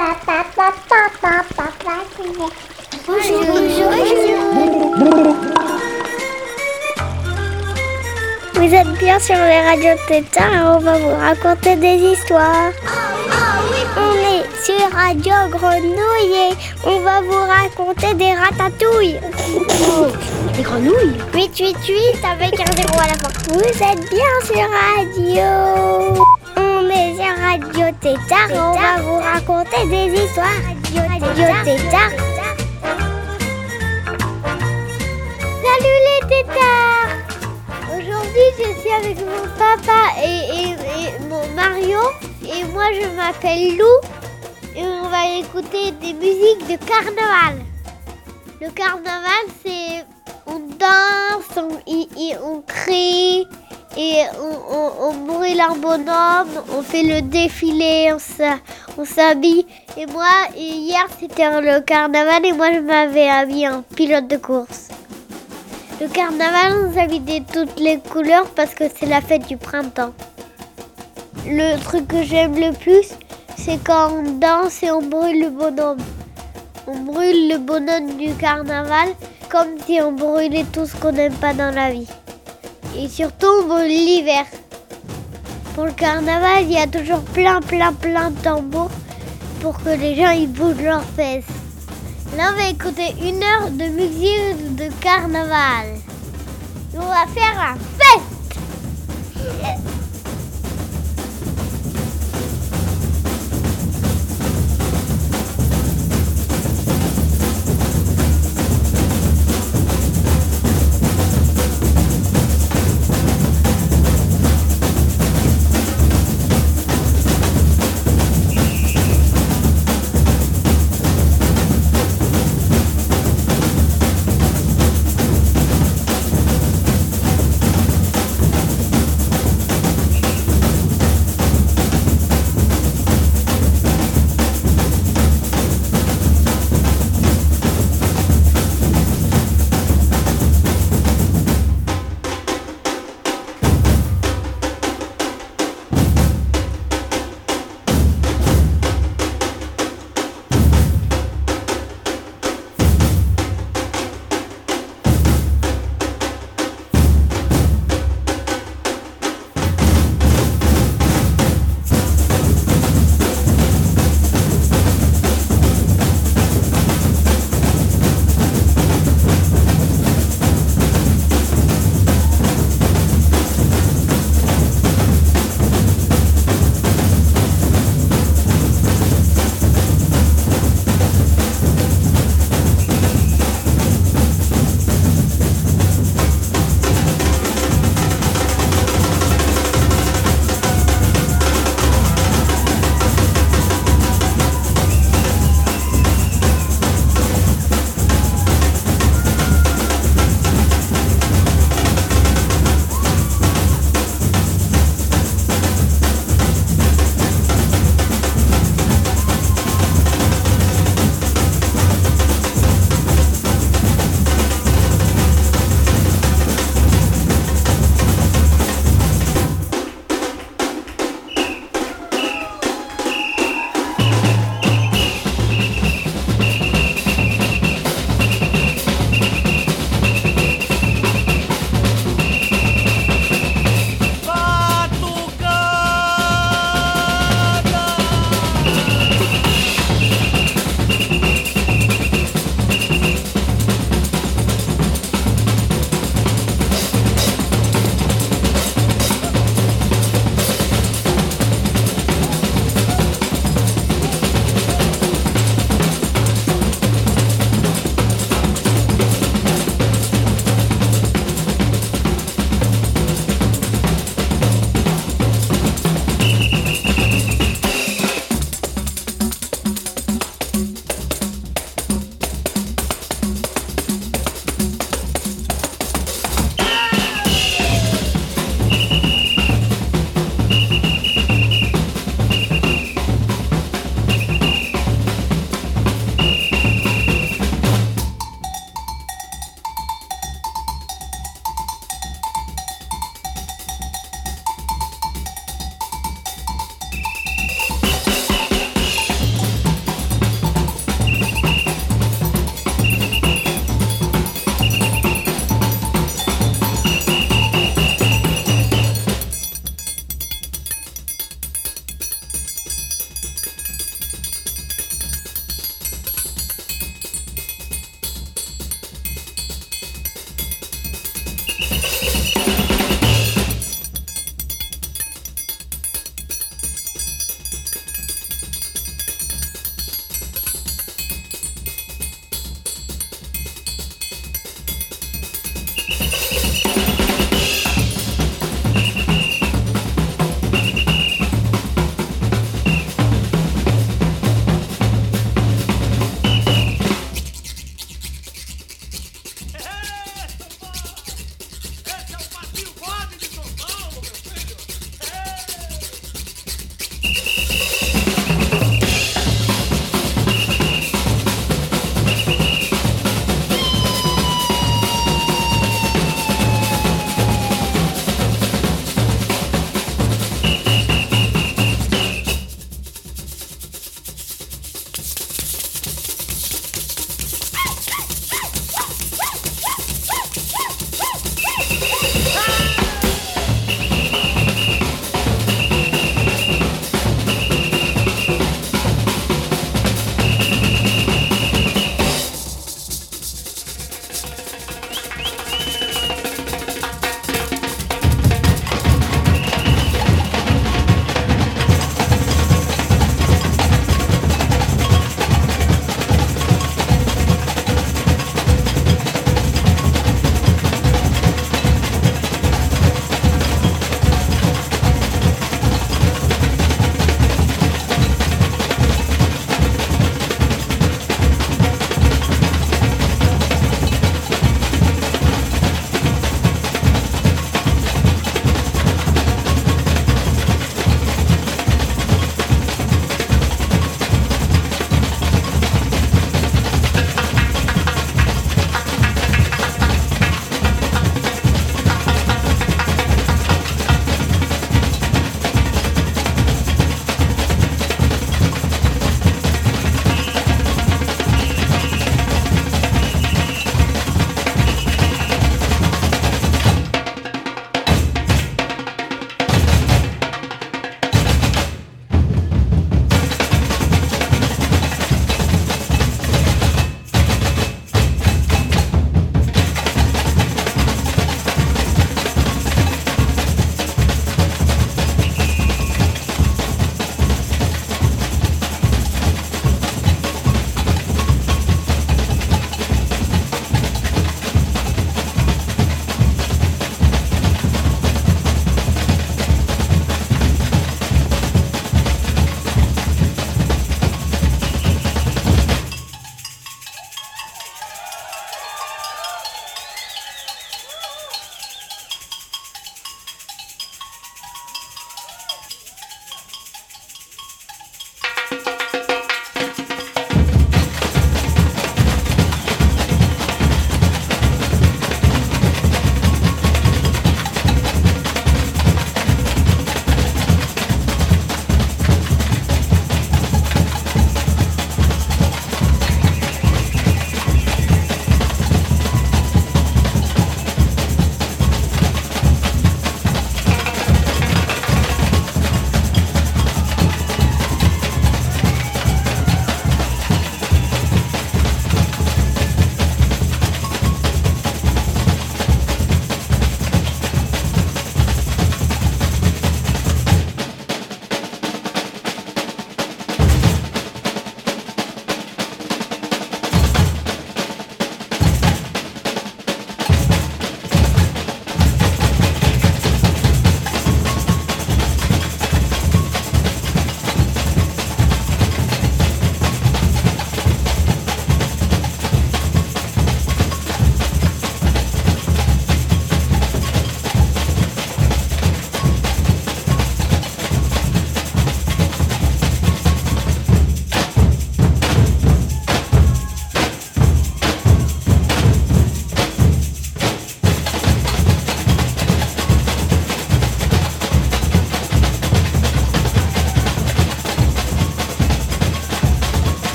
papa. Bonjour, bonjour. Vous êtes bien sur les radios Tétard et on va vous raconter des histoires. On est sur Radio Grenouille et on va vous raconter des ratatouilles. Des grenouilles 888 avec un zéro à la fin. Vous êtes bien sur Radio. Sur Radio Tétard on va vous raconter des histoires. Radio Tétard. Salut les Tétards Aujourd'hui je suis avec mon papa et, et- et mon Mario et moi je m'appelle Lou et on va écouter des musiques de carnaval. Le carnaval c'est on danse, on, y- y- on crie et on, brûle un bonhomme, on fait le défilé, on s'habille. Et moi, hier c'était le carnaval et moi je m'avais habillé en pilote de course. Le carnaval, on s'habille de toutes les couleurs parce que c'est la fête du printemps. Le truc que j'aime le plus, c'est quand on danse et on brûle le bonhomme. On brûle le bonhomme du carnaval comme si on brûlait tout ce qu'on n'aime pas dans la vie. Et surtout, l'hiver. Pour le carnaval, il y a toujours plein, plein, plein de tambours pour que les gens ils bougent leurs fesses. Là, on va écouter une heure de musique de carnaval. On va faire un fête.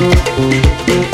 Música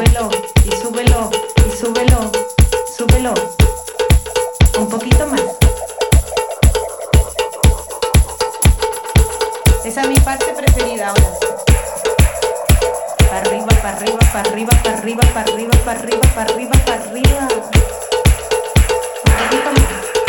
súbelo, y súbelo, y súbelo, súbelo. Un poquito más. Esa es mi parte preferida ahora. Para arriba, para arriba, para arriba, para arriba, para arriba, para arriba, para arriba, para arriba. Un poquito más.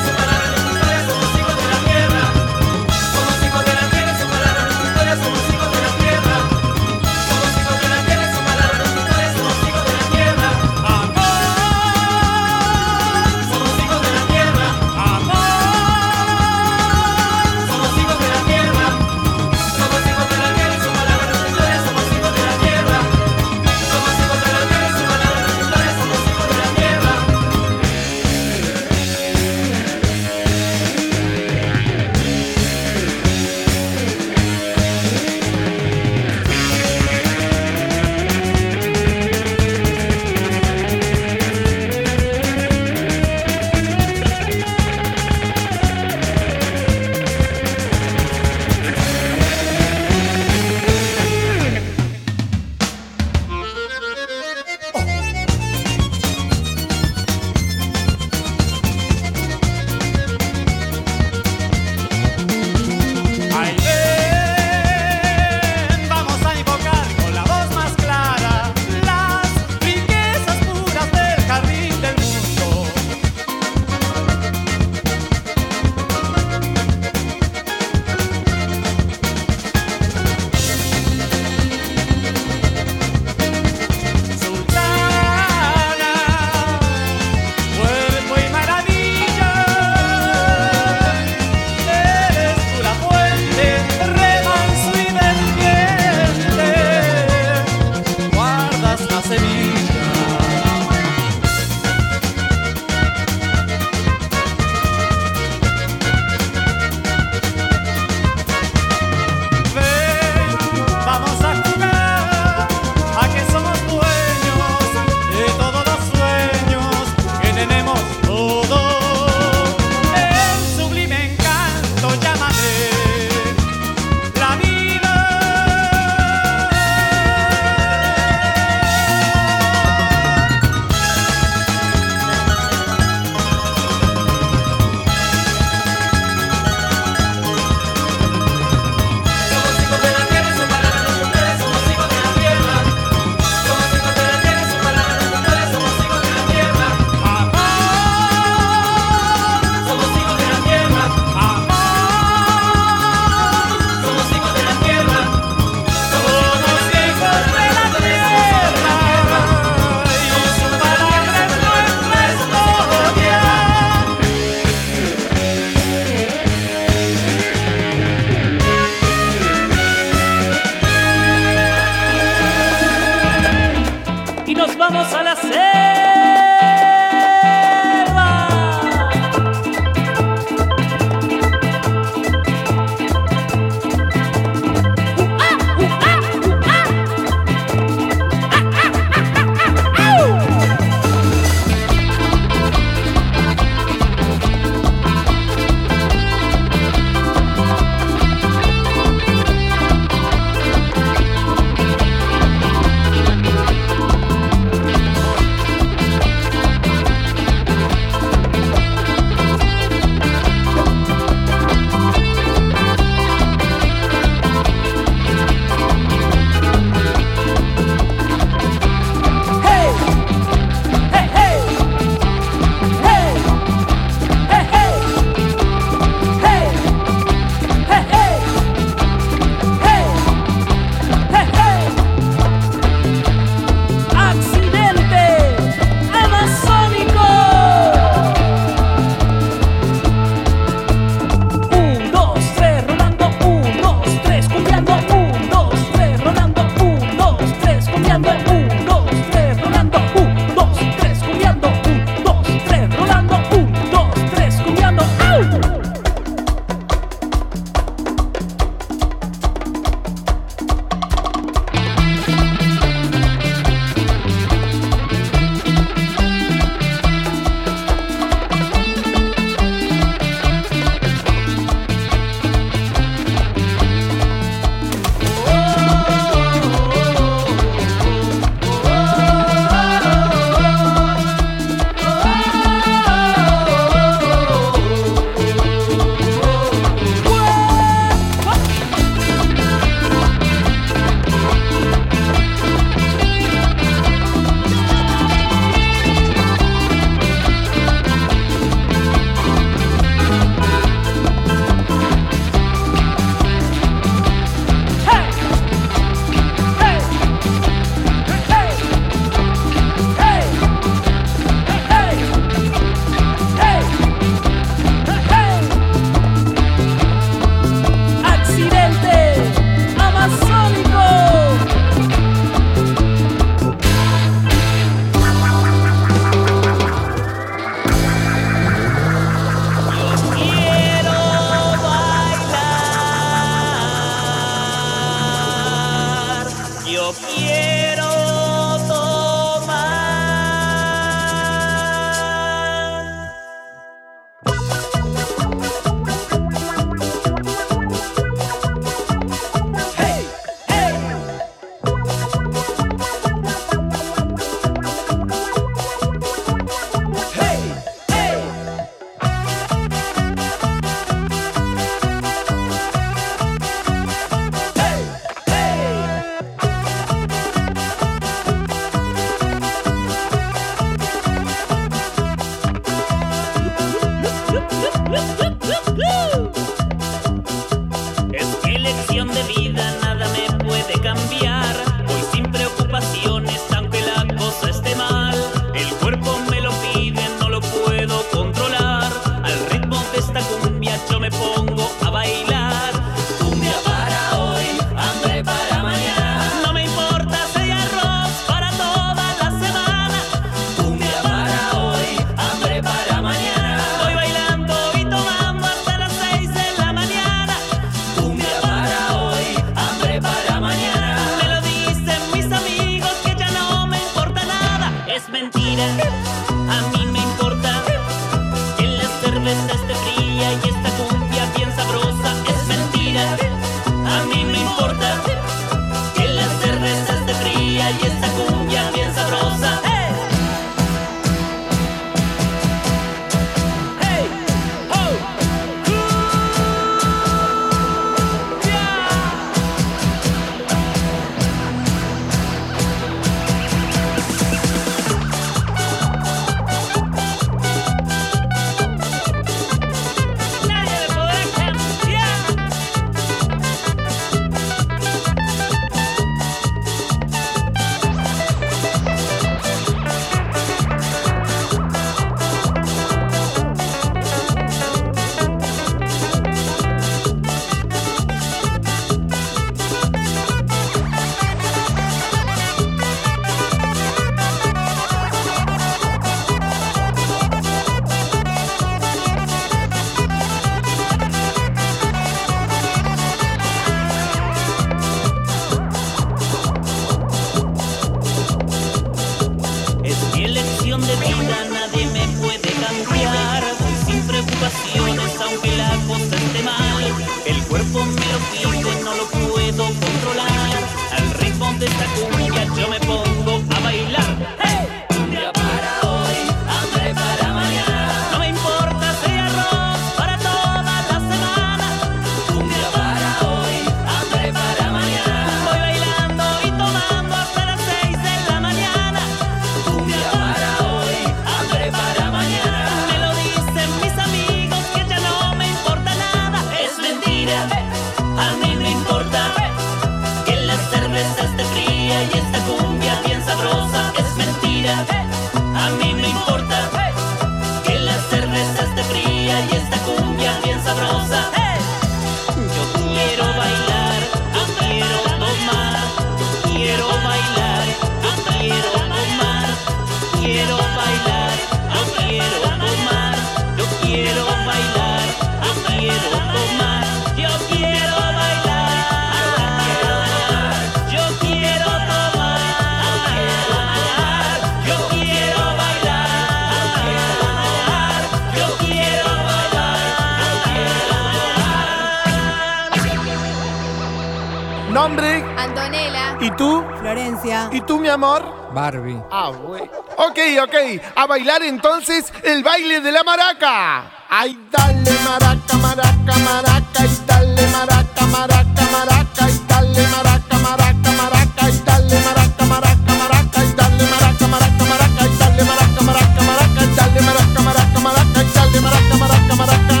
Nombre. Antonella. ¿Y tú? Florencia. ¿Y tú, mi amor? Barbie. Ah, güey. Ok, ok. A bailar entonces el baile de la maraca. Ay, dale maraca, maraca, maraca. Y dale maraca, maraca, maraca. Y dale maraca, maraca, maraca. Y dale maraca, maraca, maraca. Y dale maraca, maraca, maraca. Y dale maraca, maraca, maraca. Y dale maraca, maraca, maraca. Y dale maraca, maraca, maraca.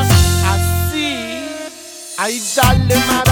Así. Ay, dale maraca, maraca,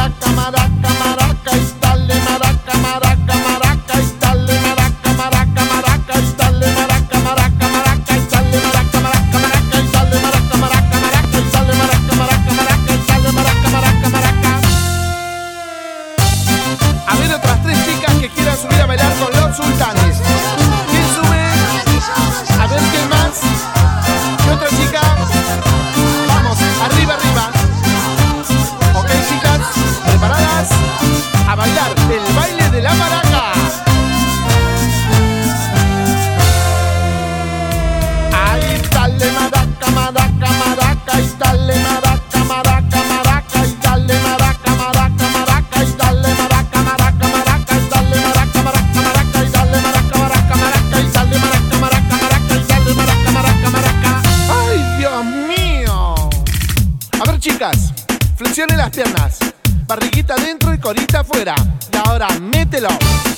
las piernas. Barriguita adentro y corita afuera. Y ahora mételo,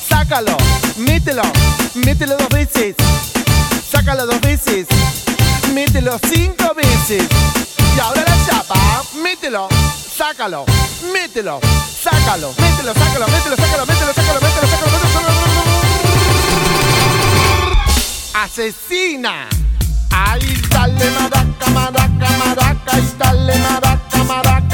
sácalo, mételo, mételo dos veces. Sácalo dos veces, mételo cinco veces. Y ahora la chapa, mételo, sácalo, mételo, sácalo, mételo, sácalo, mételo, sácalo, mételo, sácalo, mételo, sácalo, mételo. Asesina. Ay, dale maraca, maraca, maraca, y dale maraca, maraca,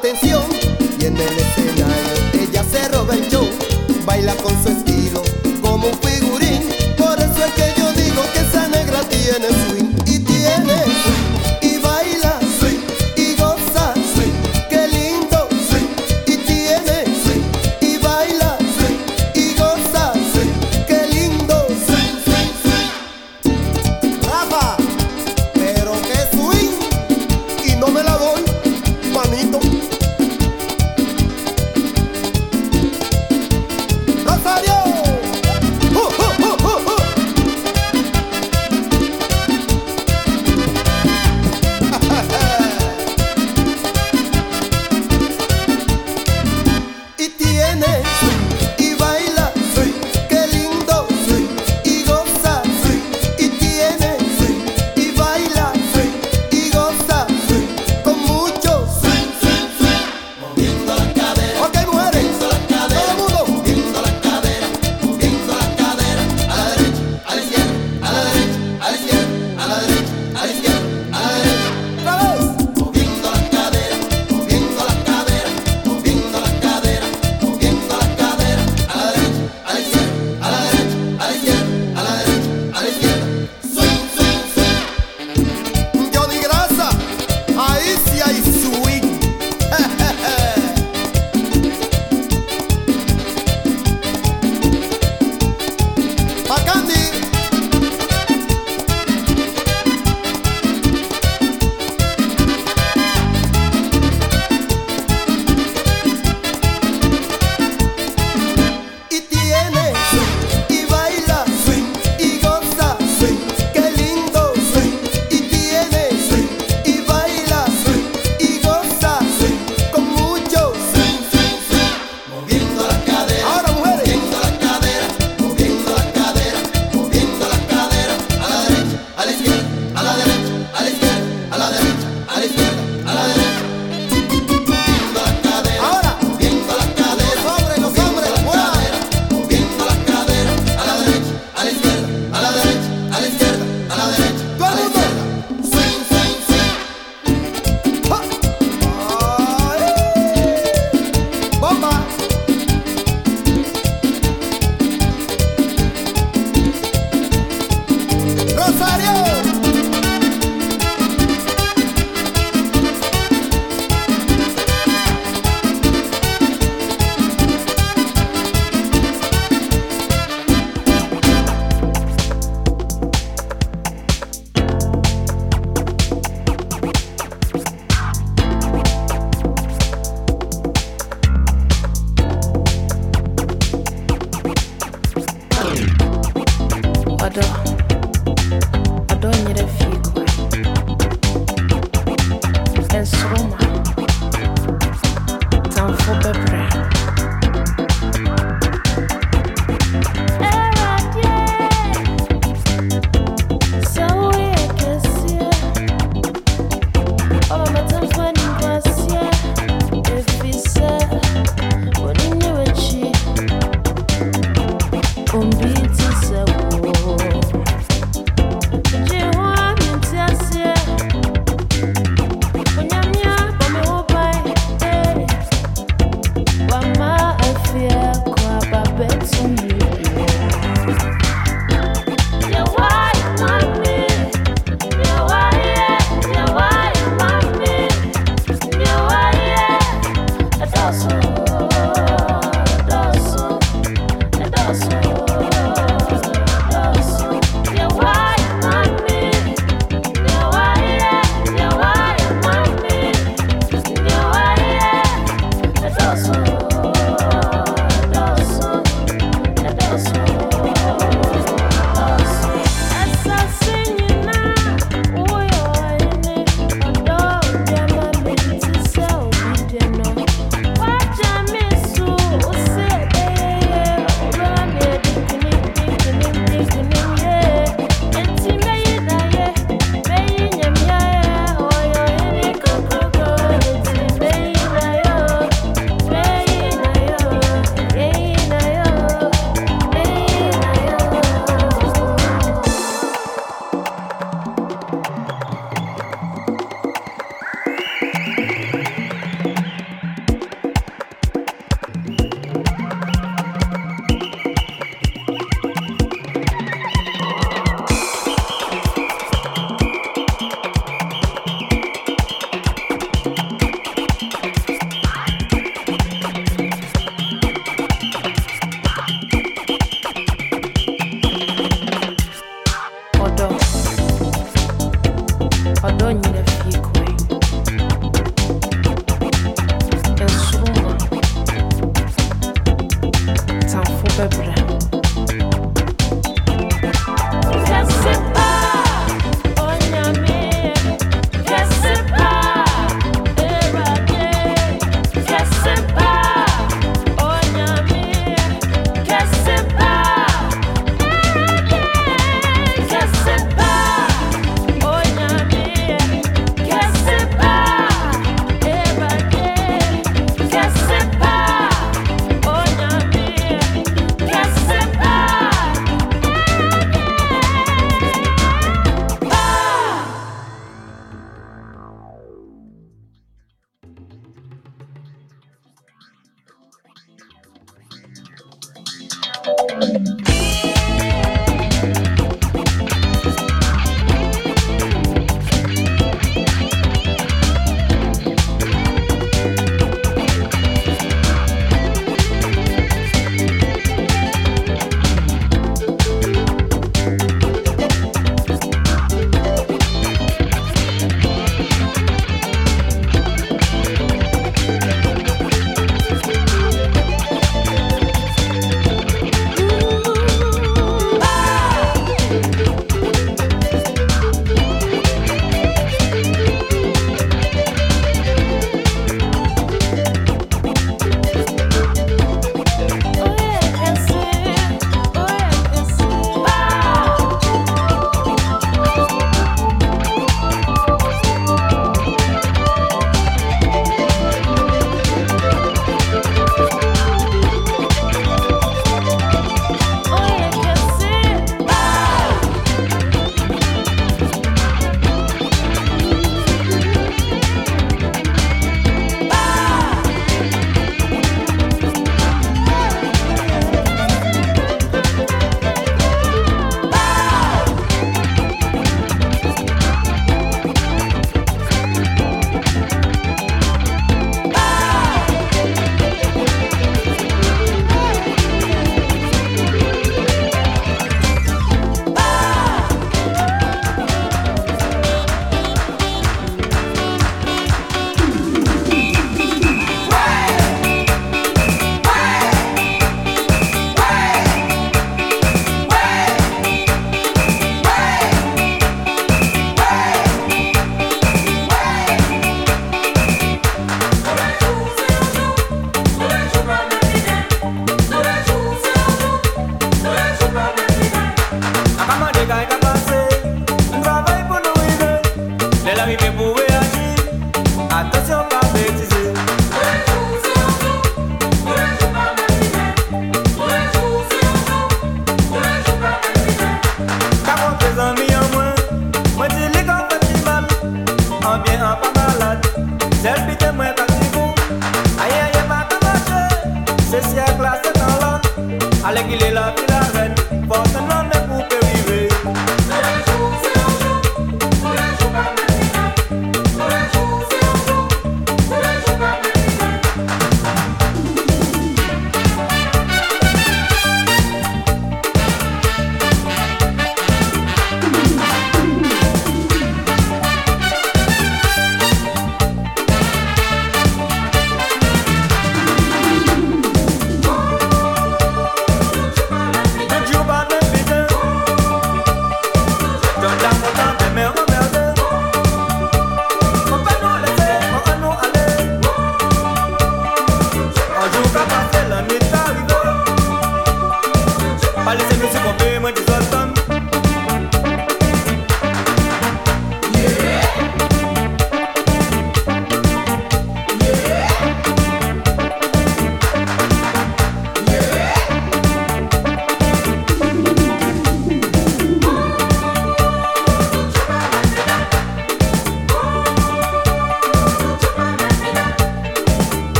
atención. Y en el escenario ella se roba el show, baila con su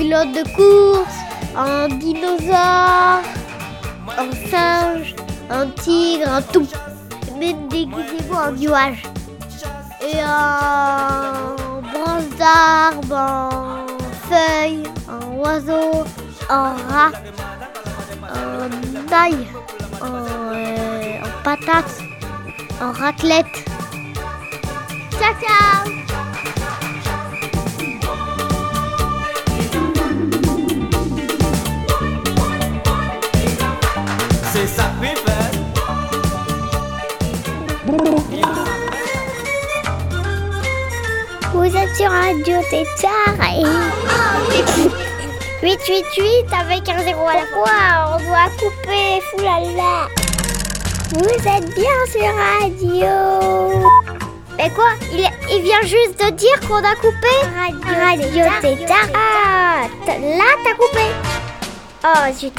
pilote de course, un dinosaure, un singe, un tigre, un tout. Même déguisez-vous en nuage. Et un branche d'arbre, en feuille, un oiseau, un rat, un ail, en, euh, en patate, en raclette. Ciao ciao c'est tard. 888 avec un zéro à la fois, on doit couper, foulala. Vous êtes bien sur radio. Mais quoi il, vient juste de dire qu'on a coupé Radio, radio, c'est tard. Ah, là, t'as coupé. Oh, zut.